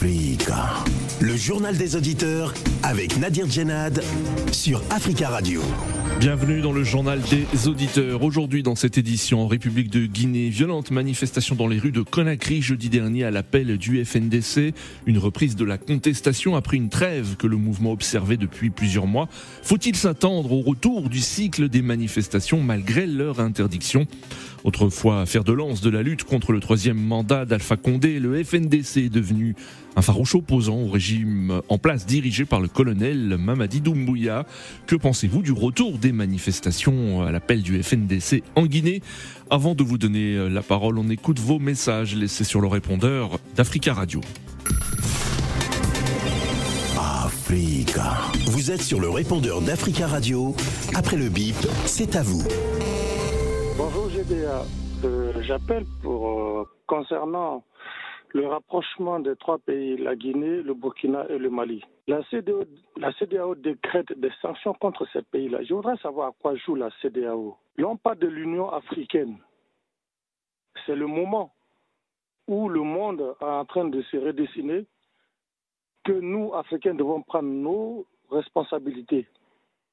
Le journal des auditeurs avec Nadir Djenad sur Africa Radio. Bienvenue dans le journal des auditeurs. Aujourd'hui, dans cette édition en République de Guinée, violente manifestation dans les rues de Conakry jeudi dernier à l'appel du FNDC. Une reprise de la contestation après une trêve que le mouvement observait depuis plusieurs mois. Faut-il s'attendre au retour du cycle des manifestations malgré leur interdiction? Autrefois fer de lance de la lutte contre le troisième mandat d'Alpha Condé, le FNDC est devenu un farouche opposant au régime en place dirigé par le colonel Mamadi Doumbouya. Que pensez-vous du retour des manifestations à l'appel du FNDC en Guinée? Avant de vous donner la parole, on écoute vos messages laissés sur le répondeur d'Africa Radio. Africa. Vous êtes sur le répondeur d'Africa Radio. Après le bip, c'est à vous. Bonjour GDA. Euh, J'appelle pour euh, concernant le rapprochement des trois pays, la Guinée, le Burkina et le Mali. La CDAO, décrète des sanctions contre ces pays-là. Je voudrais savoir à quoi joue la CDAO. Non pas de l'Union africaine. C'est le moment où le monde est en train de se redessiner que nous, Africains, devons prendre nos responsabilités,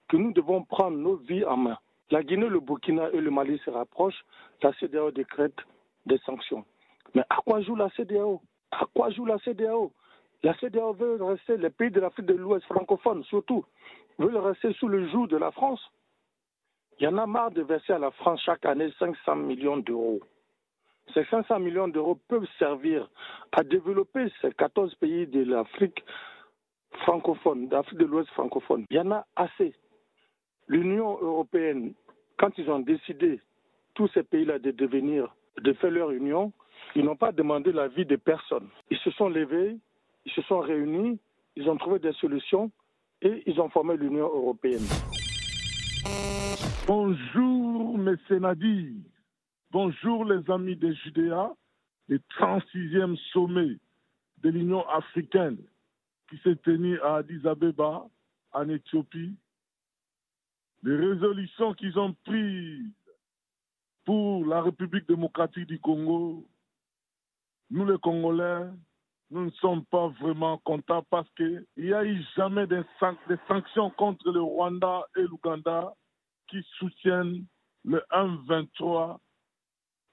que nous devons prendre nos vies en main. La Guinée, le Burkina et le Mali se rapprochent, la CDAO décrète des sanctions. Mais à quoi joue la CDAO À quoi joue la CDAO La CDAO veut rester, les pays de l'Afrique de l'Ouest francophone surtout, veulent rester sous le joug de la France. Il y en a marre de verser à la France chaque année 500 millions d'euros. Ces 500 millions d'euros peuvent servir à développer ces 14 pays de l'Afrique francophone, d'Afrique de l'Ouest francophone. Il y en a assez. L'Union européenne, quand ils ont décidé, tous ces pays-là, de devenir, de faire leur union, ils n'ont pas demandé l'avis de personne. Ils se sont levés, ils se sont réunis, ils ont trouvé des solutions et ils ont formé l'Union européenne. Bonjour, mes Sénadis. Bonjour, les amis des Judéa, le 36e sommet de l'Union africaine qui s'est tenu à Addis Abeba, en Éthiopie. Les résolutions qu'ils ont prises pour la République démocratique du Congo, nous les Congolais, nous ne sommes pas vraiment contents parce qu'il n'y a eu jamais san des, sanctions contre le Rwanda et l'Ouganda qui soutiennent le 1-23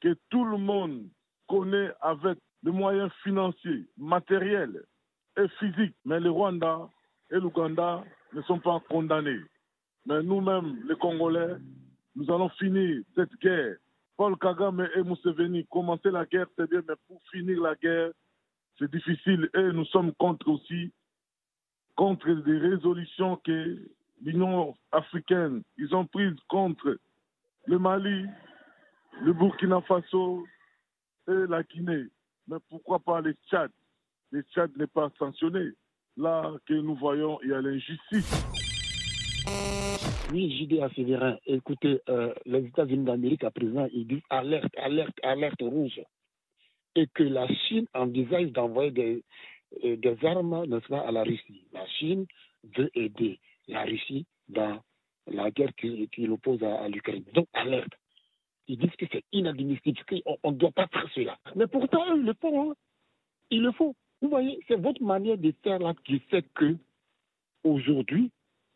que tout le monde connaît avec des moyens financiers, matériels et physiques. Mais le Rwanda et l'Ouganda ne sont pas condamnés. Mais nous-mêmes, les Congolais, nous allons finir cette guerre. Paul Kagame et Museveni, commencer la guerre, c'est bien, mais pour finir la guerre, c'est difficile. Et nous sommes contre aussi, contre des résolutions que l'Union africaine, ils ont prises contre le Mali, le Burkina Faso et la Guinée. Mais pourquoi pas les Tchad? Les Tchad n'est pas sanctionné. Là que nous voyons, il y a l'injustice. Oui, JDA Sévérin, écoutez, euh, les États-Unis d'Amérique à présent, ils disent alerte, alerte, alerte rouge. Et que la Chine envisage d'envoyer des, euh, des armes, n'est-ce pas, à la Russie. La Chine veut aider la Russie dans la guerre qui, qui l'oppose à, à l'Ukraine. Donc, alerte. Ils disent que c'est inadmissible, qu'on ne doit pas faire cela. Mais pourtant, ils le font. Hein. Ils le font. Vous voyez, c'est votre manière de faire là qui fait que, aujourd'hui,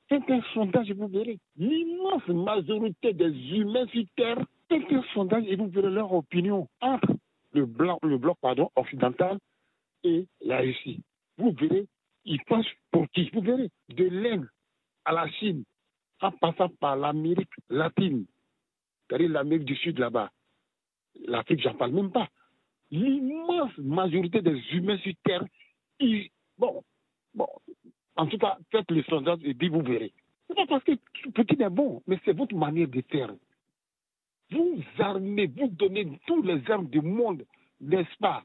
c'est un sondage vous verrez. L'immense majorité des humains sur Terre, c'est un sondage et vous verrez leur opinion entre le, blanc, le bloc pardon, occidental et la Russie. Vous verrez, ils pensent pour qui? Vous verrez, de l'Inde à la Chine, en passant par l'Amérique latine, c'est-à-dire l'Amérique du Sud là-bas. L'Afrique, j'en parle même pas. L'immense majorité des humains sur Terre, ils, bon, bon, en tout cas, faites le sondage et puis vous verrez. C'est pas parce que petit est bon, mais c'est votre manière de faire. Vous armez, vous donnez tous les armes du monde, n'est-ce pas,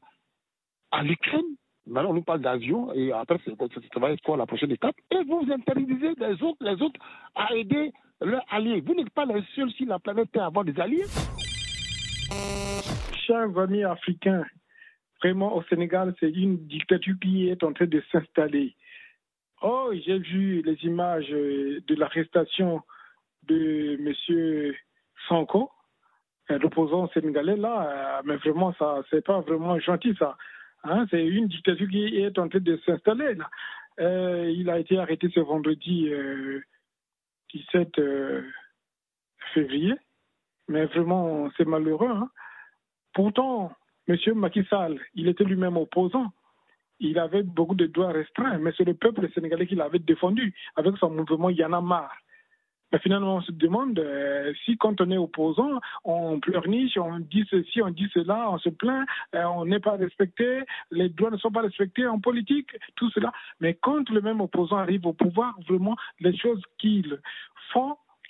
à l'Ukraine. Maintenant, on nous parle d'avion et après, ça va être quoi la prochaine étape Et vous interdisez les autres, les autres à aider leurs alliés. Vous n'êtes pas les seuls sur la planète à avoir des alliés. Chers amis africains, vraiment au Sénégal, c'est une dictature qui est en train de s'installer. Oh, j'ai vu les images de l'arrestation de M. Sanko, l'opposant sénégalais là, mais vraiment, ça, c'est pas vraiment gentil ça. Hein, c'est une dictature qui est en train de s'installer là. Euh, il a été arrêté ce vendredi 17 février. Mais vraiment, c'est malheureux. Hein. Pourtant, M. Macky Sall, il était lui-même opposant. Il avait beaucoup de droits restreints, mais c'est le peuple sénégalais qui l'avait défendu avec son mouvement Yanamar. Mais finalement, on se demande euh, si, quand on est opposant, on pleurniche, on dit ceci, on dit cela, on se plaint, euh, on n'est pas respecté, les droits ne sont pas respectés en politique, tout cela. Mais quand le même opposant arrive au pouvoir, vraiment, les choses qu'il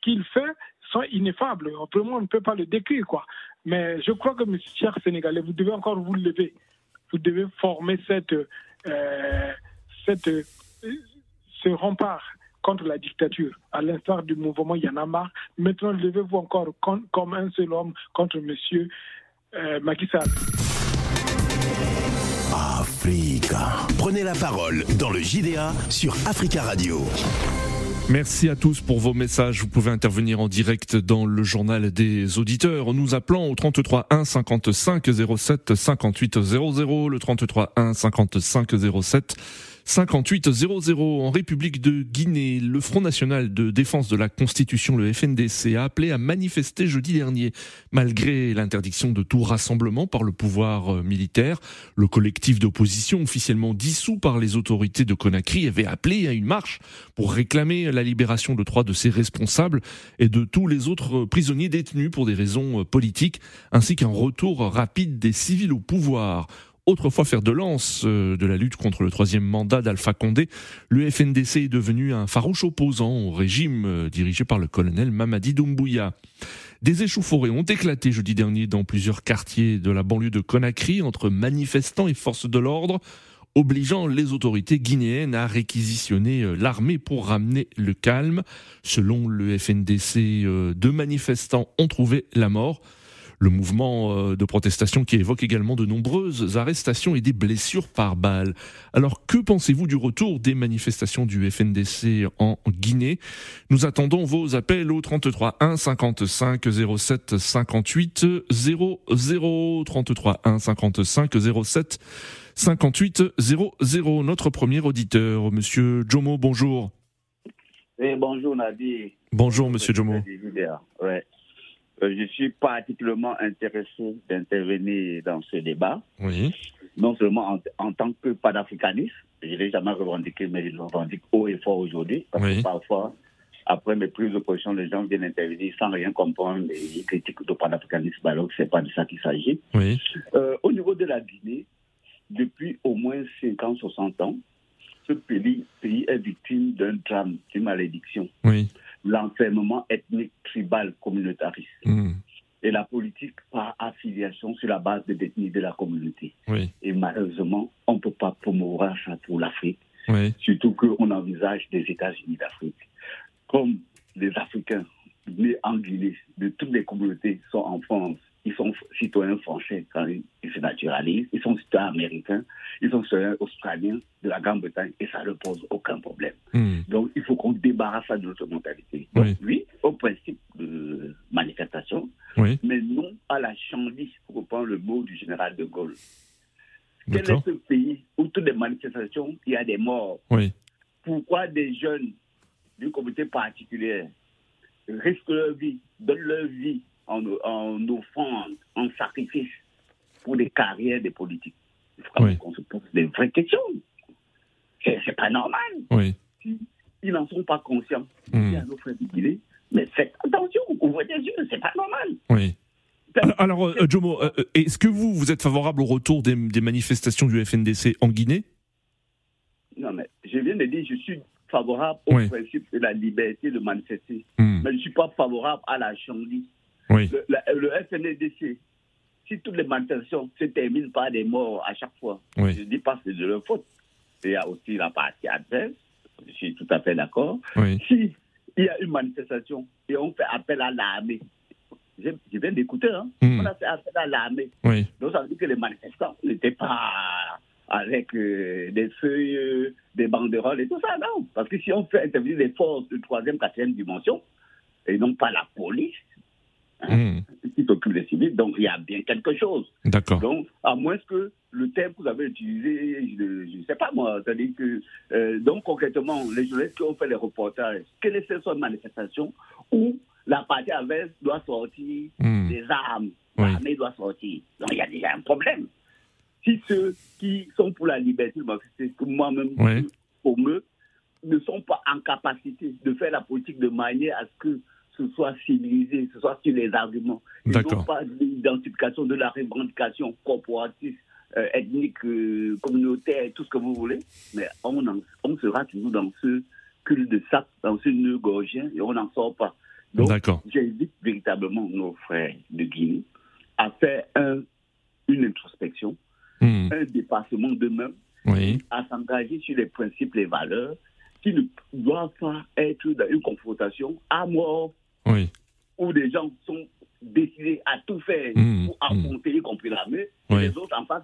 qu'il fait, sont ineffables. Vraiment, on ne peut pas le décrire, quoi. Mais je crois que, mes chers Sénégalais, vous devez encore vous lever. Vous devez former cette, euh, cette, ce rempart contre la dictature, à l'instar du mouvement Yanamar. Maintenant, levez-vous encore comme un seul homme contre M. Euh. Africa. Prenez la parole dans le JDA sur Africa Radio. Merci à tous pour vos messages. Vous pouvez intervenir en direct dans le journal des auditeurs nous appelant au 33 1 55 07 58 00, le 33 1 55 07 5800 en République de Guinée. Le Front National de Défense de la Constitution, le FNDC, a appelé à manifester jeudi dernier. Malgré l'interdiction de tout rassemblement par le pouvoir euh, militaire, le collectif d'opposition officiellement dissous par les autorités de Conakry avait appelé à une marche pour réclamer la libération de trois de ses responsables et de tous les autres prisonniers détenus pour des raisons euh, politiques, ainsi qu'un retour rapide des civils au pouvoir autrefois faire de lance euh, de la lutte contre le troisième mandat d'Alpha Condé, le FNDC est devenu un farouche opposant au régime euh, dirigé par le colonel Mamadi Doumbouya. Des échauffourées ont éclaté jeudi dernier dans plusieurs quartiers de la banlieue de Conakry entre manifestants et forces de l'ordre, obligeant les autorités guinéennes à réquisitionner euh, l'armée pour ramener le calme. Selon le FNDC, deux manifestants ont trouvé la mort le mouvement euh, de protestation qui évoque également de nombreuses arrestations et des blessures par balle. Alors que pensez-vous du retour des manifestations du FNDC en Guinée? Nous attendons vos appels au 33 1 55 07 58 00 33 1 55 07 58 00. Notre premier auditeur, Monsieur Jomo, bonjour. Eh, bonjour Nadi. Bonjour Monsieur Jomo. Ouais. Euh, je suis particulièrement intéressé d'intervenir dans ce débat. Oui. Non seulement en, tant que panafricaniste, je ne l'ai jamais revendiqué, mais je le revendique haut et fort aujourd'hui. Parce que parfois, après mes prises de position, les gens viennent intervenir sans rien comprendre et critiquent le panafricanisme, alors que ce n'est pas de ça qu'il s'agit. Oui. Euh, au niveau de la Guinée, depuis au moins 50, 60 ans, ce pays, pays est victime d'un drame, d'une malédiction. Oui l'enfermement ethnique, tribal, communautariste. Hmm. Et la politique par affiliation sur la base des détenus de la communauté. Et malheureusement, on ne peut pas promouvoir ça pour l'Afrique. Surtout qu'on envisage des États-Unis d'Afrique. Comme les Africains nés en Guinée, de toutes les communautés, sont en France ils sont citoyens français quand ils se naturalisent, ils sont citoyens américains, ils sont citoyens australiens de la Grande-Bretagne et ça ne pose aucun problème. Hmm. Donc il faut qu'on débarrasse ça de notre mentalité. Donc oui, au principe de manifestation, mais non à la chandise, pour reprendre le mot du général de Gaulle. Quel est ce pays où toutes les manifestations, il y a des morts? Pourquoi des jeunes d'une communauté particulière risquent leur vie, donnent leur vie en, en offrande, en sacrifice pour des carrières des politiques. Il faut qu'on se pose des vraies questions. C'est pas normal. Oui. ils n'en sont pas conscients, mmh. mais faites attention, ouvrez les yeux, c'est pas normal. Oui. Alors, euh, Jomo, euh, euh, est-ce que vous, vous êtes favorable au retour des, manifestations du FNDC en Guinée? Non, mais je viens de dire, je suis favorable au principe de la liberté de manifester. Mmh. Mais je ne suis pas favorable à la Le, le, FNDC, si toutes les manifestations se terminent par des morts à chaque fois, je ne dis pas que c'est de leur faute. Il y a aussi la partie adverse, je suis tout à fait d'accord. Si il y a une manifestation et on fait appel à l'armée, je, viens d'écouter, hein, hmm. on a fait appel à l'armée. Donc ça veut dire que les manifestants n'étaient pas avec euh, des feuilles, euh, des banderoles et tout ça, non. Parce que si on fait intervenir les forces de troisième, quatrième dimension, et non pas la police, Mmh. qui s'occupe des civils. Donc, il y a bien quelque chose. D'accord. Donc, à moins que le terme que vous avez utilisé, je ne sais pas moi, c'est-à-dire que, euh, donc concrètement, les journalistes qui ont fait les reportages, quelle est cette manifestation où la partie adverse doit sortir hmm. des armes, l'armée doit sortir. Donc il y a déjà un problème. Si ceux qui sont pour la liberté, c'est que moi-même, pour eux, ne sont pas en capacité de faire la politique de manière à ce que ce soit civilisé, ce soit sur les arguments. Ils n'ont pas d'identification de la revendication corporative, euh, ethnique, euh, communautaire, tout ce que vous voulez. Mais on, on sera toujours dans ce cul de sac, dans ce nœud gorgien, et on n'en sort pas. Donc, j'invite véritablement nos frères de Guinée à faire un, une introspection, hmm. un dépassement d'eux-mêmes, à s'engager sur les principes, les valeurs, qui ne doivent pas être dans une confrontation à mort oui. où des gens sont décidés à tout faire mmh, pour mmh. affronter, y compris l'armée. Les autres en face,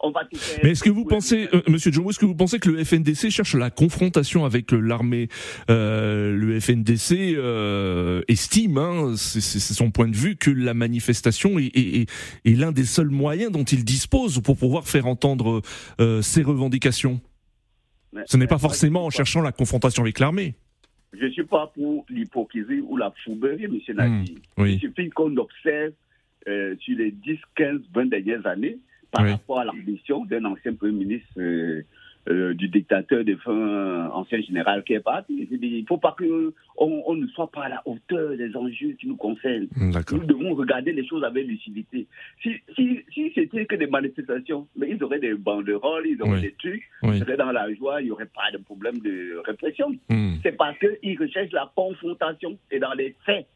on va tout faire. Mais est-ce que vous pensez, euh, Monsieur Jomo, est-ce que vous pensez que le FNDC cherche la confrontation avec euh, l'armée? Euh, Le FNDC euh, estime, hein, c'est son point de vue, que la manifestation est, est, est l'un des seuls moyens dont il dispose pour pouvoir faire entendre ses revendications. Ce n'est pas forcément en cherchant la confrontation avec l'armée. Je ne suis pas pour l'hypocrisie ou la fouberie, M. Nadi. Hmm, Il suffit qu'on observe euh, sur les 10, 15, 20 dernières années par rapport à l'ambition d'un ancien Premier ministre euh, euh, du dictateur défunt ancien général qui est parti. Il ne faut pas qu'on on ne soit pas à la hauteur des enjeux qui nous concernent. Nous devons regarder les choses avec lucidité. Si, si, si c'était que des manifestations, mais ils auraient des banderoles, ils auraient des trucs, ils seraient dans la joie, il n'y aurait pas de problème de répression. Hmm. C'est parce qu'ils recherchent la confrontation et dans les faits.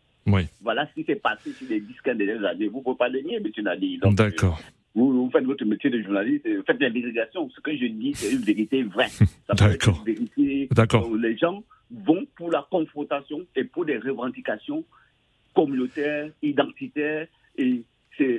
Voilà ce qui s'est passé sur les 10-15 dernières années. Vous ne pouvez pas le nier, M. Nadi. D'accord vous, faites votre métier de journaliste, vous faites l'investigation. Ce que je dis, c'est une vérité vraie. D'accord. D'accord. Les gens vont pour la confrontation et pour des revendications communautaires, identitaires et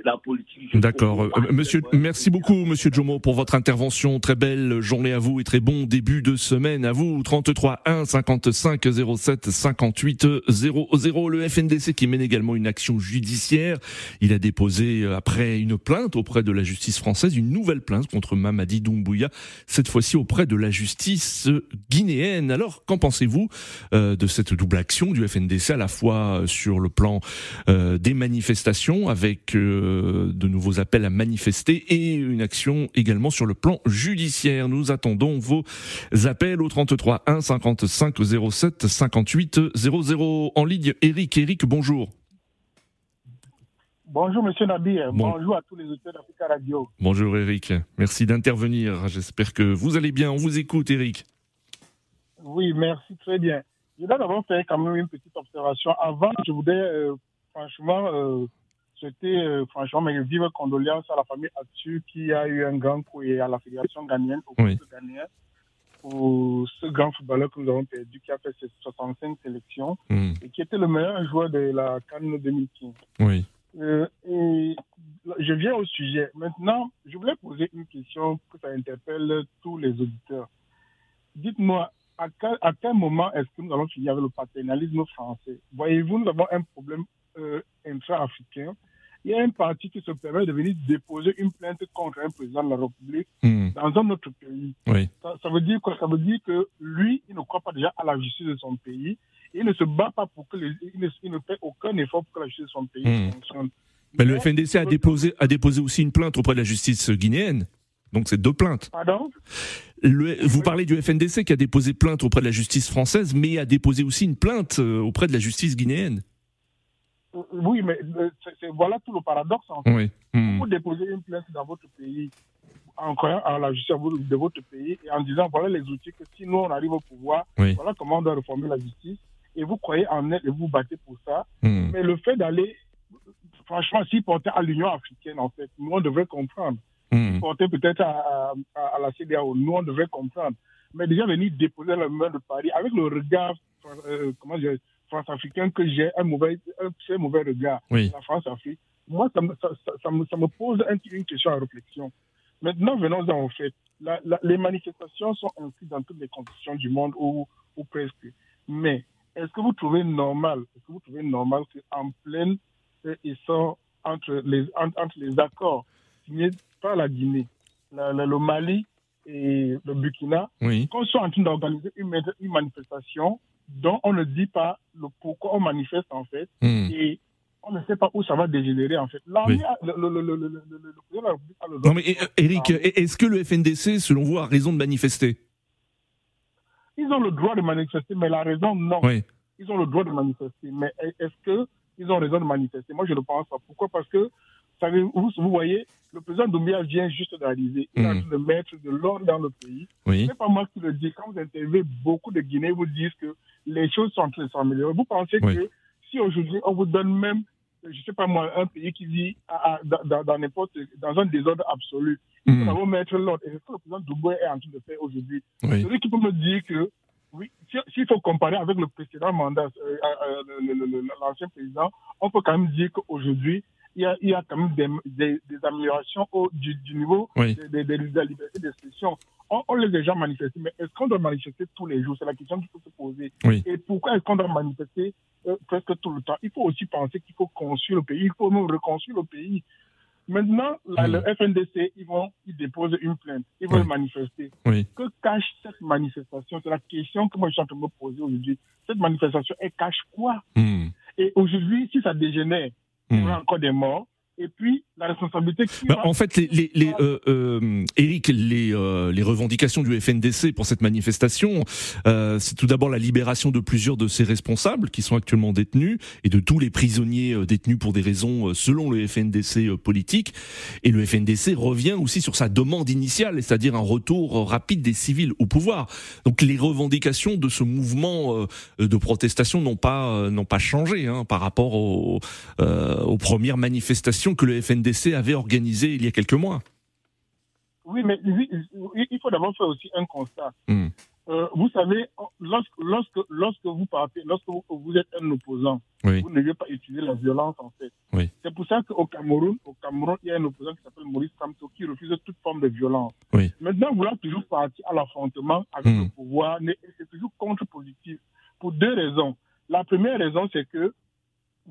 la politique. D'accord. Euh, monsieur, merci beaucoup, Monsieur Jomo, pour votre intervention. Très belle journée à vous et très bon début de semaine à vous. 33 1 55 07 58 00. Le FNDC qui mène également une action judiciaire. Il a déposé euh, après une plainte auprès de la justice française, une nouvelle plainte contre Mamadi Doumbouya, cette fois-ci auprès de la justice guinéenne. Alors, qu'en pensez-vous euh, de cette double action du FNDC à la fois sur le plan des manifestations avec de nouveaux appels à manifester et une action également sur le plan judiciaire. Nous attendons vos appels au 33 1 55 07 58 00 en ligne. Eric, Eric, bonjour. Bonjour Monsieur Nabi, bonjour à tous les auteurs d'Africa Radio. Bonjour Eric, merci d'intervenir. J'espère que vous allez bien. On vous écoute Eric. Oui, merci très bien. Je voudrais d'abord faire quand même une petite observation. Avant, je voudrais euh, franchement euh, c'était euh, franchement mes vives condoléances à la famille Atsu qui a eu un grand coup et à la fédération ghanéenne, au oui. pour ce grand footballeur que nous avons perdu, qui a fait ses 65 sélections hmm. et qui était le meilleur joueur de la Cannes 2015. Oui. Euh, et je viens au sujet. Maintenant, je voulais poser une question que ça interpelle tous les auditeurs. Dites-moi, à quel, à quel moment est-ce que nous allons finir avec le paternalisme français? Voyez-vous, nous avons un problème euh, intra-africain il y a un parti qui se permet de venir déposer une plainte contre un président de la République hmm. dans un autre pays. Ça, veut dire quoi? Ça veut dire que lui, il ne croit pas déjà à la justice de son pays. il ne se bat pas pour que les, il, ne, fait aucun effort pour que la justice de son pays hmm. fonctionne. Mais, le FNDC a déposé, a déposé aussi une plainte auprès de la justice guinéenne. Donc c'est deux plaintes. Pardon? Vous parlez du FNDC qui a déposé plainte auprès de la justice française, mais a déposé aussi une plainte euh, auprès de la justice guinéenne. Oui, mais euh, voilà tout le paradoxe. En fait. Oui. Vous hmm. déposez une plainte dans votre pays en croyant à la justice de votre pays et en disant voilà les outils que si nous on arrive au pouvoir, voilà comment on doit réformer la justice. Et vous croyez en elle et vous battez pour ça. Hmm. Mais le fait d'aller, franchement, s'y porter à l'Union africaine, en fait, nous on devrait comprendre. Mm. Porter peut-être à, à, la CDAO, nous on devrait comprendre. Mais déjà venir déposer la main de Paris avec le regard, euh, comment dire, France-africain que j'ai un mauvais, un mauvais regard la France-Afrique, moi, ça me, ça, ça, me, ça me, pose une question à réflexion. Maintenant, venons-en au fait. les manifestations sont inscrites dans toutes les conditions du monde, ou, ou presque. Mais est-ce que vous trouvez normal, est-ce que vous trouvez normal qu'en pleine ils sont entre les, entre les accords signés par la Guinée le Mali et le Burkina, qu'on soit en train d'organiser une, manifestation dont on ne dit pas le pourquoi on manifeste en fait, hmm. et on ne sait pas où ça va dégénérer en fait. non mais Eric, est-ce que le FNDC, selon vous, a raison de manifester? Ils ont le droit de manifester, mais la raison, non. Ils ont le droit de manifester, mais est-ce qu'ils ont raison de manifester? Moi, je ne pense pas. Pourquoi? Parce que vous, vous voyez, le président Doumbia vient juste d'arriver. Il a hmm. de mettre de l'ordre dans le pays. Oui. Ce n'est pas moi qui le dis. Quand vous interviewez beaucoup de Guinéens, vous disent que les choses sont en train de s'améliorer. Vous pensez que si aujourd'hui on vous donne même, je ne sais pas moi, un pays qui vit dans, un désordre absolu, il faut hmm. mettre l'ordre. Et c'est ce que le président Doumbia est en train de faire aujourd'hui. Oui. Celui qui peut me dire que oui, s'il faut comparer avec le précédent mandat, euh, euh, l'ancien président, on peut quand même dire qu'aujourd'hui, il y, a, il y a quand même des, des, améliorations au, du, du, niveau de, de, de, la liberté d'expression. On, on les a déjà manifesté, mais est-ce qu'on doit manifester tous les jours? C'est la question qu'il faut se poser. Et pourquoi est-ce qu'on doit manifester euh, presque tout le temps? Il faut aussi penser qu'il faut construire le pays, il faut nous reconstruire le pays. Maintenant, là, le FNDC, ils vont, ils déposent une plainte, ils vont manifester. Que cache cette manifestation? C'est la question que moi je suis en train de me poser aujourd'hui. Cette manifestation, elle cache quoi? Hmm. Et aujourd'hui, si ça dégénère, il y aura encore des morts. Et puis, la responsabilité qui bah, En fait, les, les, euh, euh, Eric, les, euh, les revendications du FNDC pour cette manifestation, euh, c'est tout d'abord la libération de plusieurs de ses responsables qui sont actuellement détenus et de tous les prisonniers euh, détenus pour des raisons, selon le FNDC, politiques. Et le FNDC revient aussi sur sa demande initiale, c'est-à-dire un retour rapide des civils au pouvoir. Donc les revendications de ce mouvement de protestation n'ont pas n'ont pas changé hein, par rapport aux, aux premières manifestations que le FNDC avait organisé il y a quelques mois. Oui, mais il faut d'abord faire aussi un constat. Hmm. Euh, vous savez, lorsque, lorsque, lorsque vous partez, lorsque vous, êtes un opposant, vous ne devez pas utiliser la violence en fait. C'est pour ça qu'au Cameroun, au Cameroun, il y a un opposant qui s'appelle Maurice Kamto qui refuse toute forme de violence. Maintenant, vouloir toujours partir à l'affrontement avec hmm. le pouvoir, c'est toujours contre-positif pour deux raisons. La première raison, c'est que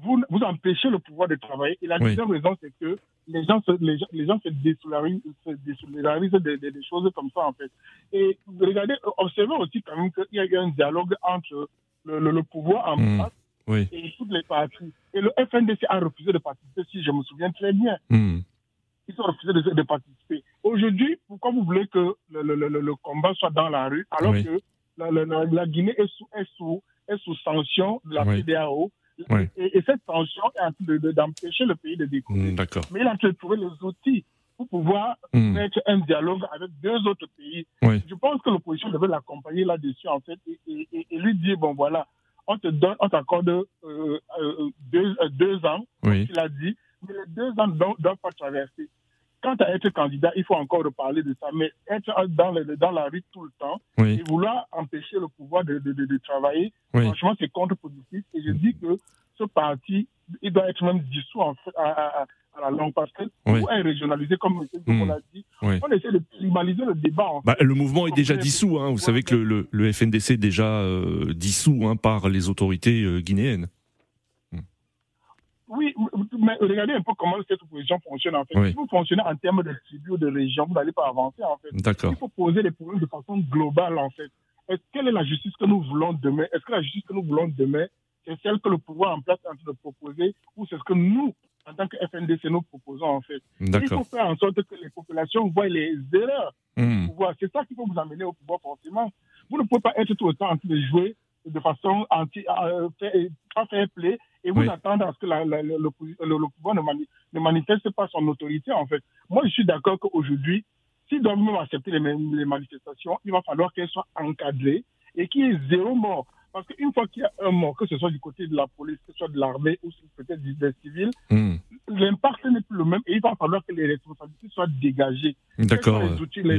vous, vous empêchez le pouvoir de travailler. Et la deuxième raison, c'est que les gens se, les, les gens se désolidarisent, des, des, choses comme ça, en fait. Et regardez, observez aussi quand même qu'il y a eu un dialogue entre le, le, pouvoir en mmh. place et toutes les parties. Et le FNDC a refusé de participer, si je me souviens très bien. Mmh. Ils ont refusé de, de participer. Aujourd'hui, pourquoi vous voulez que le, le, combat soit dans la rue alors que la, la, Guinée est sous, est sous, est sous sanction de la CDAO et, cette tension est en train d'empêcher le pays de découvrir. Mm, Mais il a trouvé les outils pour pouvoir mm. mettre un dialogue avec deux autres pays. Je pense que l'opposition devait l'accompagner là-dessus, en fait, et, lui dire, bon, voilà, on te donne, on t'accorde euh, euh, deux, euh, deux, ans, comme il a dit, mais les deux ans ne doivent pas traverser. Quant à être candidat, il faut encore reparler de ça, mais être dans, dans la rue tout le temps et vouloir empêcher le pouvoir de, de, de, travailler, franchement, c'est contre-productif. Et je dis que ce parti, il doit être même dissous en fait, à, à, la longue parce que oui. est régionalisé, comme M. l'a dit. On essaie de primaliser le débat. Bah, le mouvement est déjà dissous. Hein. Vous savez que le, le, FNDC est déjà euh, dissous hein, par les autorités euh, guinéennes. Oui, mais regardez un peu comment cette opposition fonctionne en fait. Si vous fonctionnez en termes de tribus ou de région, vous n'allez pas avancer en fait. D'accord. Il faut poser les problèmes de façon globale en fait. Est quelle est la justice que nous voulons demain? Est-ce que la justice que nous voulons demain, c'est celle que le pouvoir en place est en train de proposer ou c'est ce que nous, en tant que FNDC, nous proposons en fait? Il faut faire en sorte que les populations voient les erreurs du hmm. pouvoir. C'est ça qui peut vous amener au pouvoir forcément. Vous ne pouvez pas être tout le temps en train de jouer de façon anti, euh, pas fair play et vous attendez à ce que le, pouvoir ne, manifeste pas son autorité, en fait. Moi, je suis d'accord qu'aujourd'hui, s'ils doivent même accepter les, manifestations, il va falloir qu'elles soient encadrées et qu'il y ait zéro mort. Parce qu'une fois qu'il y a un mort, que ce soit du côté de la police, que ce soit de l'armée ou peut-être des civils, hmm. l'impact n'est plus le même et il va falloir que les responsabilités soient dégagées. D'accord. les, les,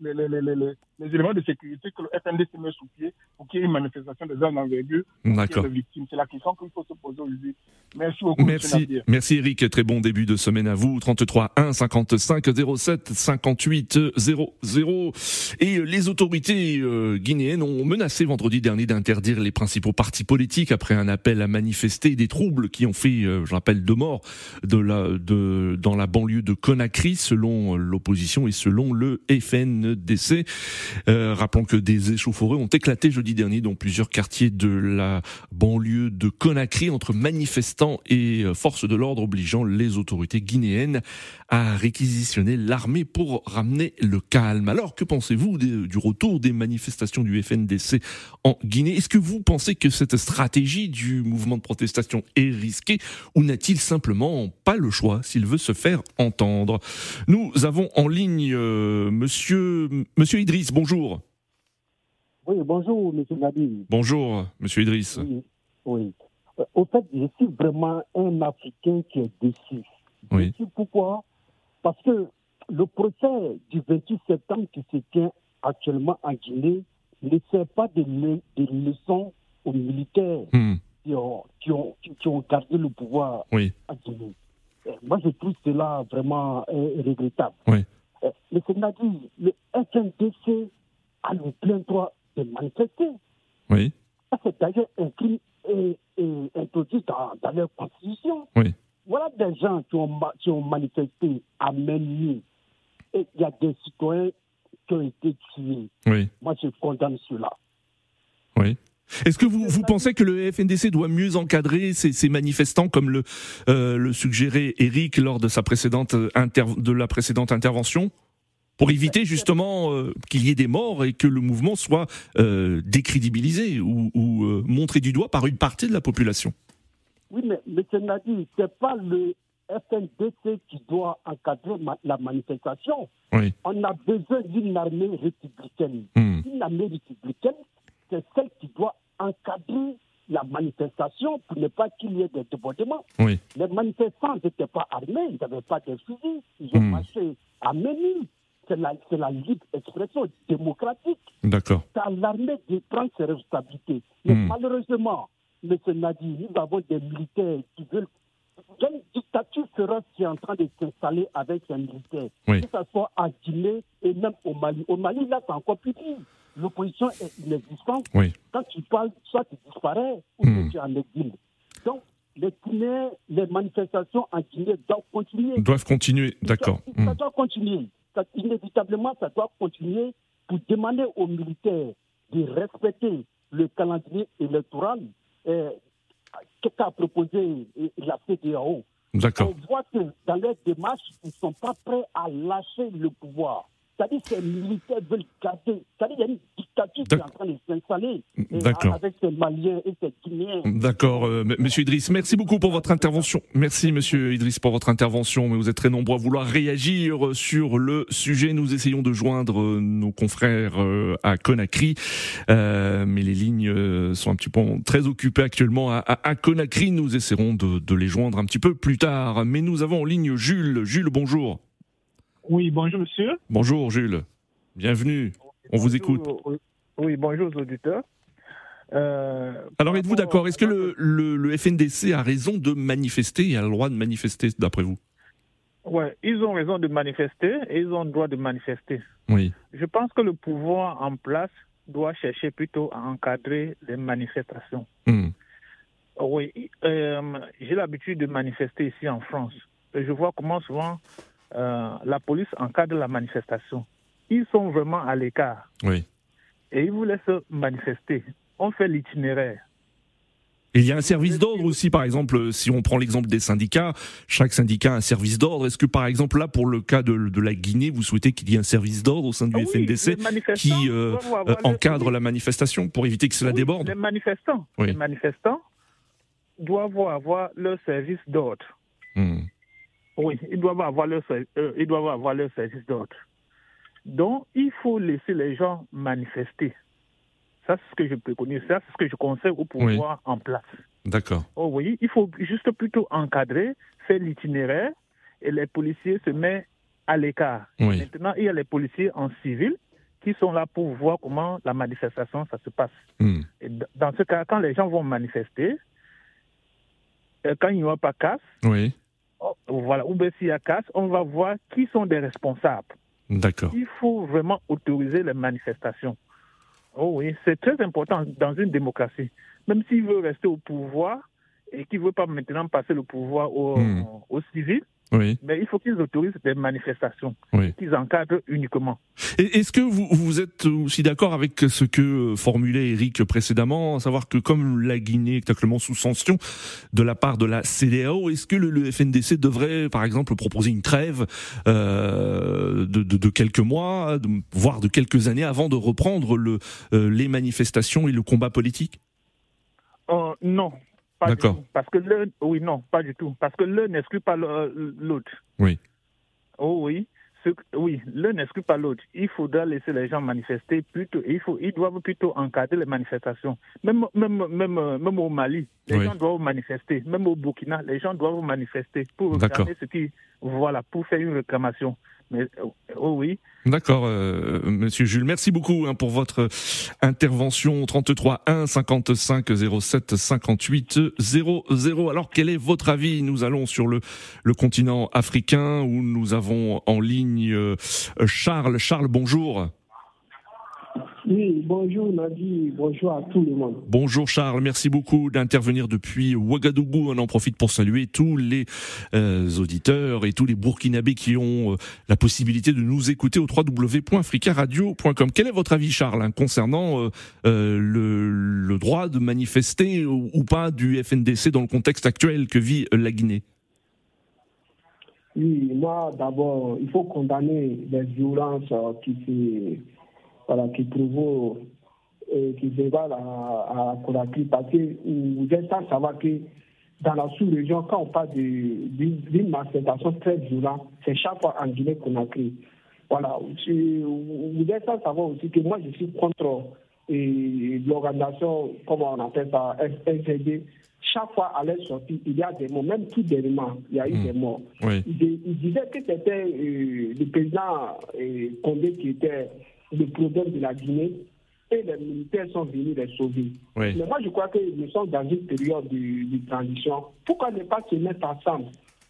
les, les, éléments de sécurité que le FNDC met sous pied pour qu'il y ait une manifestation de grande envergure D'accord. C'est la question qu'il faut se poser aujourd'hui. Merci beaucoup. Merci, merci Eric. Très bon début de semaine à vous. 33 1 55 07 58 00. Et les autorités euh, guinéennes ont menacé vendredi dernier d'interdire les principaux partis politiques après un appel à manifester des troubles qui ont fait, euh, je rappelle, deux morts dans la banlieue de Conakry, selon l'opposition et selon le FNDC. Euh, rappelons que des échauffourées ont éclaté jeudi dernier dans plusieurs quartiers de la banlieue de Conakry entre manifestants et euh, forces de l'ordre, obligeant les autorités guinéennes à réquisitionner l'armée pour ramener le calme. Alors, que pensez-vous du retour des manifestations du FNDC en Guinée? Est-ce que vous pensez que cette stratégie du mouvement de protestation est risquée ou n'a-t-il simplement pas le choix s'il veut se faire entendre? Nous avons en ligne euh, monsieur, monsieur Idriss, bonjour. Oui, bonjour, monsieur Nabil. Bonjour, monsieur Idriss. Oui, oui. Euh, au fait, je suis vraiment un Africain qui est déçu. Oui. Pourquoi? Parce que le procès du 28 septembre qui se tient actuellement en Guinée ne sert pas de, leçons aux militaires hmm. qui, ont, qui, ont, qui, ont, gardé le pouvoir oui. en Guinée. Euh, moi, je trouve cela vraiment euh, regrettable. Oui. Euh, le Sénat dit le FNDC a le plein droit de manifester. Oui. C'est d'ailleurs introduit dans, dans leur constitution. Oui. Voilà des gens qui ont, qui ont manifesté à main nue. Et il y a des citoyens qui ont été tués. Oui. Moi, je condamne cela. Oui. Est-ce que vous, vous pensez que le FNDC doit mieux encadrer ces, manifestants comme le, euh, le suggérait Eric lors de, sa précédente de la précédente intervention? Pour éviter justement euh, qu'il y ait des morts et que le mouvement soit euh, décrédibilisé ou, ou montré du doigt par une partie de la population? Oui, mais M. Nadi, ce n'est pas le FNDC qui doit encadrer la manifestation. Oui. On a besoin d'une armée républicaine. Hmm. Une armée républicaine, c'est celle qui doit encadrer la manifestation pour ne pas qu'il y ait des débordements. Oui. Les manifestants n'étaient pas armés, ils n'avaient pas de fusils, ils ont hmm. marché à menus. C'est la, la, libre expression démocratique. D'accord. À l'armée de prendre ses responsabilités. Mais hmm. malheureusement, M. Nadi, nous avons des militaires qui veulent. Une dictature féroce qui est en train de s'installer avec les militaires. Que ce soit à Guinée et même au Mali. Au Mali, là, c'est encore plus pire. L'opposition est inexistante. Quand tu parles, soit tu disparais ou hmm. tu es en exil. Donc, les les manifestations en Guinée doivent continuer. Doivent continuer, d'accord. Ça, hmm. doit continuer. inévitablement, ça doit continuer pour demander aux militaires de respecter le calendrier électoral qu'a proposé la CDAO. On voit que dans leur démarche, ils ne sont pas prêts à lâcher le pouvoir. C'est-à-dire que les militaires veulent garder. C'est-à-dire qu'il y a une dictature qui est en train de s'installer euh, avec ces Maliens et ces Guinéens. D'accord, euh, Monsieur Idriss, merci beaucoup pour votre intervention. Merci, Monsieur Idriss, pour votre intervention. Mais vous êtes très nombreux à vouloir réagir sur le sujet. Nous essayons de joindre euh, nos confrères à Conakry, mais les lignes sont un petit peu très occupées actuellement à, Conakry. Nous essaierons de, de les joindre un petit peu plus tard. Mais nous avons en ligne Jules. Jules, bonjour. Oui, bonjour monsieur. Bonjour Jules, bienvenue, on vous écoute. Oui, bonjour aux auditeurs. Euh, Alors êtes-vous d'accord? Est-ce que le, le, FNDC a raison de manifester et a le droit de manifester d'après vous? Oui, ils ont raison de manifester et ils ont le droit de manifester. Oui. Je pense que le pouvoir en place doit chercher plutôt à encadrer les manifestations. Hmm. Oui, euh, j'ai l'habitude de manifester ici en France. Et je vois comment souvent euh, la police encadre la manifestation. Ils sont vraiment à l'écart. Oui. Et ils vous laissent manifester. On fait l'itinéraire. Il y a un service d'ordre aussi, par exemple, si on prend l'exemple des syndicats, chaque syndicat a un service d'ordre. Est-ce que, par exemple, là, pour le cas de, la Guinée, vous souhaitez qu'il y ait un service d'ordre au sein du ah FNDC qui euh, euh, encadre la manifestation pour éviter que cela déborde? Les manifestants, les manifestants doivent avoir leur service d'ordre. Oui, ils doivent avoir leur, euh, ils doivent avoir leur service d'ordre. Donc, il faut laisser les gens manifester. Ça, c'est ce que je préconise, ça, c'est ce que je conseille au pouvoir en place. D'accord. Oh oui, il faut juste plutôt encadrer, faire l'itinéraire et les policiers se mettent à l'écart. Oui. Maintenant, il y a les policiers en civil qui sont là pour voir comment la manifestation ça se passe. Hmm. dans ce cas, quand les gens vont manifester, euh, quand il n'y aura pas casse, oui. Oh, voilà, ou bien s'il y a casse, on va voir qui sont des responsables. D'accord. Il faut vraiment autoriser les manifestations. Oh oui, c'est très important dans une démocratie. Même s'il veut rester au pouvoir et qu'il ne veut pas maintenant passer le pouvoir aux, hmm. aux civils, oui. Mais il faut qu'ils autorisent des manifestations, qu'ils encadrent uniquement. Est-ce que vous, vous êtes aussi d'accord avec ce que formulait Eric précédemment, à savoir que comme la Guinée est actuellement sous sanction de la part de la CDAO, est-ce que le, FNDC devrait, par exemple, proposer une trêve euh, de, de, de, quelques mois, voire de quelques années, avant de reprendre le, euh, les manifestations et le combat politique? Euh, Non, D'accord. Parce que l'un, oui, non, pas du tout. Parce que l'un n'exclut pas l'autre. Oui. Oh oui. oui, l'un n'exclut pas l'autre. Il faudra laisser les gens manifester plutôt. Il faut, ils doivent plutôt encadrer les manifestations. Même, même, même, même au Mali, les gens doivent manifester. Même au Burkina, les gens doivent manifester pour réclamer ce qui, voilà, pour faire une réclamation. Mais, oh oui. D'accord, euh, Monsieur Jules. Merci beaucoup hein, pour votre intervention. 33 1 55 07 58 00. Alors, quel est votre avis Nous allons sur le, le continent africain où nous avons en ligne euh, Charles. Charles, bonjour. Oui, bonjour Nadi, bonjour à tout le monde. Bonjour Charles, merci beaucoup d'intervenir depuis Ouagadougou. On en profite pour saluer tous les euh, auditeurs et tous les Burkinabés qui ont euh, la possibilité de nous écouter au www.africaradio.com. Quel est votre avis Charles hein, concernant euh, le, droit de manifester ou, ou, pas du FNDC dans le contexte actuel que vit la Guinée? Oui, moi d'abord, il faut condamner les violences qui se voilà, qui provoque, euh, qui dévalent à, à Conakry. Parce que vous êtes sans savoir que dans la sous-région, quand on parle d'une manifestation très violente, c'est chaque fois en Guinée-Conakry. Voilà. Vous êtes savoir aussi que moi, je suis contre l'organisation, comment on appelle ça, FNCD. Chaque fois à leur sortie, il y a des morts, même tout dernièrement, il y a eu hmm. des morts. Il, disait que c'était euh, le président euh, Condé qui était le problème de la Guinée et les militaires sont venus les sauver. Mais moi, je crois que nous sommes dans une période de, transition. Pourquoi ne pas se mettre ensemble?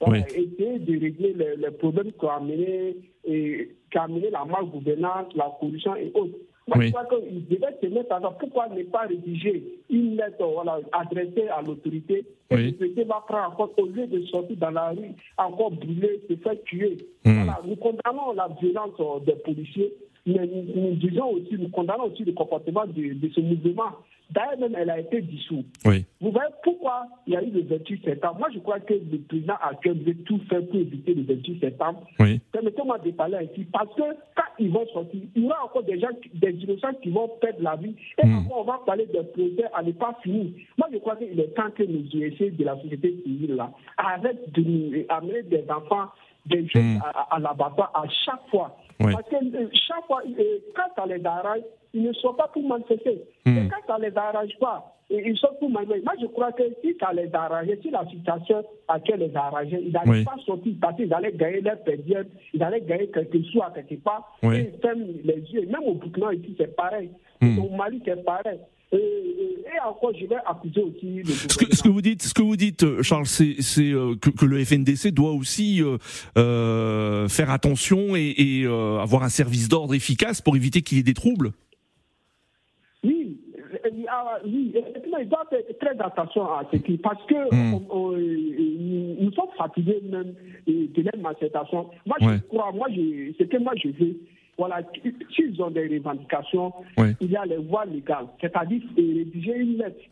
Essayer de régler les, problèmes qui ont amené, et, qui ont amené la malgouvernance, la corruption et autres. Moi, je crois qu'ils devaient se mettre ensemble. Pourquoi ne pas rédiger une lettre voilà, adressée à l'autorité oui. le va prendre encore, au lieu de sortir dans la rue, encore brûler, se faire tuer? Hmm. Voilà, nous condamnons la violence des policiers mais nous, disons aussi, nous condamnons aussi le comportement de, ce mouvement. D'ailleurs, même, elle a été dissoute. Oui. Vous voyez pourquoi il y a eu le 28 septembre? Moi, je crois que le président actuel veut tout faire pour éviter le 28 septembre. Oui. Permettez-moi de parler ainsi, parce que quand ils vont sortir, il y aura encore des gens, des innocents qui vont perdre la vie. Et après, on va parler de projets à ne pas finir. Moi, je crois qu'il est temps que nous essayons de la société civile, là, arrête de nous amener des enfants des jeunes hmm. à, à l'abattoir à chaque fois. Parce que euh, chaque fois, euh, quand ça les arrange, ils ne sont pas pour manifester. Mm. Et quand ça ne les arrange pas, ils sont pour manifester. Moi, je crois que si ça les arrange, si la situation à laquelle les arrange, ils n'allaient pas sortir parce qu'ils allaient gagner leur pédienne, ils allaient gagner quelque chose à quelque part, et ils ferment les yeux. Même au Burkina ici, c'est pareil. Mm. Au Mali, c'est pareil. Et, encore, je vais accuser aussi ce que, ce que, vous dites, ce que vous dites, euh, Charles, c'est euh, que, que, le FNDC doit aussi euh, euh, faire attention et, et euh, avoir un service d'ordre efficace pour éviter qu'il y ait des troubles. Oui, oui, effectivement, il doit faire très attention à ce qui, parce que hmm. nous sommes fatigués même de leur manifestation. Moi, je crois, moi, je, ce que moi je veux, voilà, s'ils ont des revendications, il y a les voies légales, c'est-à-dire rédiger une lettre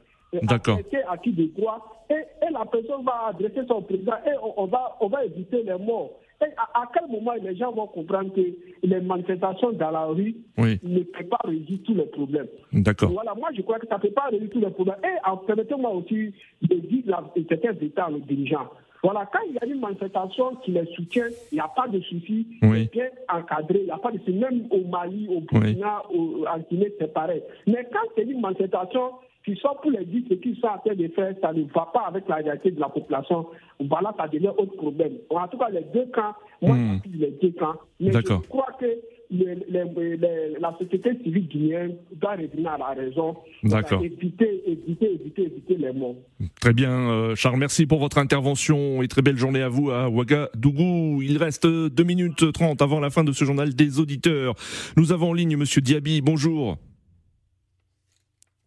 adressée à qui de droit, et, et, la personne va adresser son président et on, va, on va éviter les morts. Et à, quel moment les gens vont comprendre que les manifestations dans la rue ne peuvent pas résoudre tous les problèmes? D'accord. Voilà, moi je crois que ça ne peut pas résoudre tous les problèmes. Et permettez-moi aussi de dire certains États, les dirigeants. Voilà, quand il y a une manifestation qui les soutient, il n'y a pas de souci, oui. bien encadré, il n'y a pas de souci. Même au Mali, au Burkina, en Guinée, c'est pareil. Mais quand c'est une manifestation qui sont pour les dire ce qu'ils sont en train de faire, ça ne va pas avec la réalité de la population. Voilà, ça devient autre problème. En tout cas, les deux camps, moi, hmm. je les deux camps. Mais je crois que la société civile guinéenne doit revenir à la raison. D'accord. Éviter, éviter, éviter, éviter les mots. Très bien, euh, Charles. Merci pour votre intervention et très belle journée à vous à Ouagadougou. Il reste 2 minutes 30 avant la fin de ce journal des auditeurs. Nous avons en ligne Monsieur Diaby. Bonjour.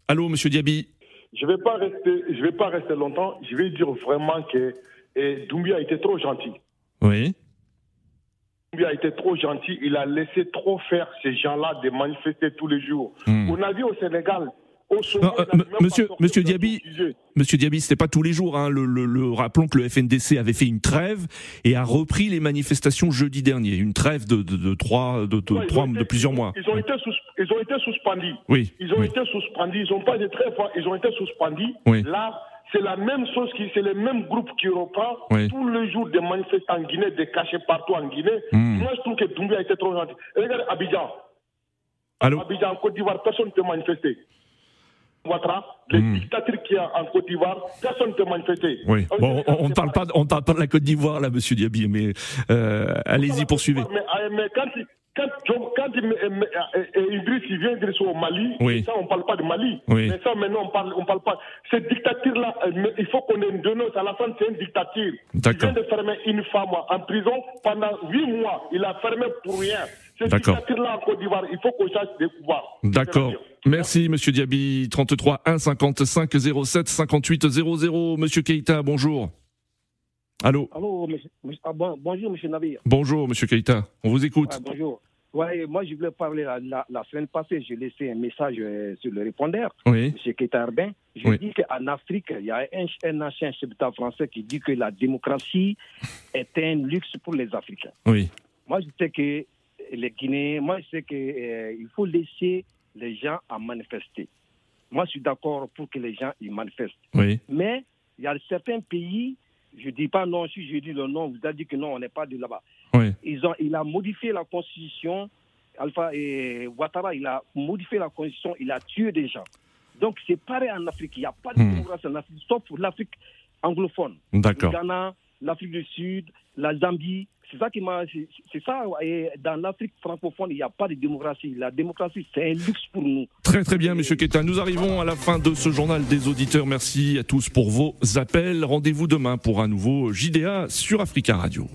Allô, Monsieur Diaby. Je ne vais pas rester, je vais pas rester longtemps. Je vais dire vraiment que et Doumbia a été trop gentil. Oui. Doumbia a été trop gentil. Il a laissé trop faire ces gens-là de manifester tous les jours. Hmm. On a vu au Sénégal, euh, monsieur, monsieur Diaby, Monsieur Diaby, c'était pas tous les jours. Hein. Le, le, le, rappelons que le FNDC avait fait une trêve et a repris les manifestations jeudi dernier. Une trêve de, de, de trois, de, de, trois, de plusieurs mois. Ils ont été, ils ont été suspendus. Oui. Ils ont oui. été suspendus. Ils n'ont pas de trêve. Hein. Ils ont été suspendus. Oui. Là, c'est la même chose qui, c'est le même groupe qui reprend oui. tous les jours des manifestants en Guinée, des cachets partout en Guinée. Mm. Moi, je trouve que Doumbia a été trop gentil. Regardez Abidjan. Allô Abidjan, en Côte d'Ivoire, personne ne peut manifester. Ouattara, les Mm. dictatures qu'il y a en Côte d'Ivoire, personne ne peut manifester. Oui. Bon, on ne parle pas, de- on parle pas de la Côte d'Ivoire là, Monsieur Diaby, mais euh, allez-y, poursuivez. Mais, euh, mais quand, quand, quand il- Idriss vient Idriss au Mali, Oui. ça on parle pas de Mali. Oui. Mais ça maintenant on parle, on parle pas. Cette dictature-là, il faut qu'on ait une donneuse. À la fin, c'est une dictature. Il vient de fermer une femme en prison pendant huit mois. Il a fermé pour rien. Cette dictature-là en Côte d'Ivoire, il faut qu'on change de pouvoir. D'accord. Merci, Monsieur Diaby. 33 1 55 07 58 00. Monsieur Keïta, bonjour. Allô. Allô, monsieur, ah, bon- bonjour, monsieur Nabir. Bonjour, Monsieur Keïta. On vous écoute. Ah, bonjour. Ouais, moi, je voulais parler la, la, la semaine passée, j'ai laissé un message euh, sur le répondeur, Oui. M. Keita Herbin. Je Oui. dis qu'en Afrique, il y a un, un ancien chef d'État français qui dit que la démocratie est un luxe pour les Africains. Oui. Moi, je sais que les Guinéens, moi, je sais qu'il faut laisser les gens à manifester. Moi, je suis d'accord pour que les gens ils manifestent. Oui. Mais il y a certains pays, je ne dis pas non, si je dis le nom, vous avez dit que non, on n'est pas de là-bas. Oui. Ils ont, il a modifié la constitution. Alpha et Ouattara, il a modifié la constitution, il a tué des gens. Donc c'est pareil en Afrique. Il n'y a pas de Hmm. démocratie en Afrique, sauf l'Afrique anglophone. D'accord. Le Ghana, l'Afrique du Sud, la Zambie. C'est ça qui m'a. c'est- ça. Et dans l'Afrique francophone, il n'y a pas de démocratie. La démocratie, c'est un luxe pour nous. Très très bien, Monsieur Keita. Nous arrivons à la fin de ce journal des auditeurs. Merci à tous pour vos appels. Rendez-vous demain pour un nouveau JDA sur Africa Radio.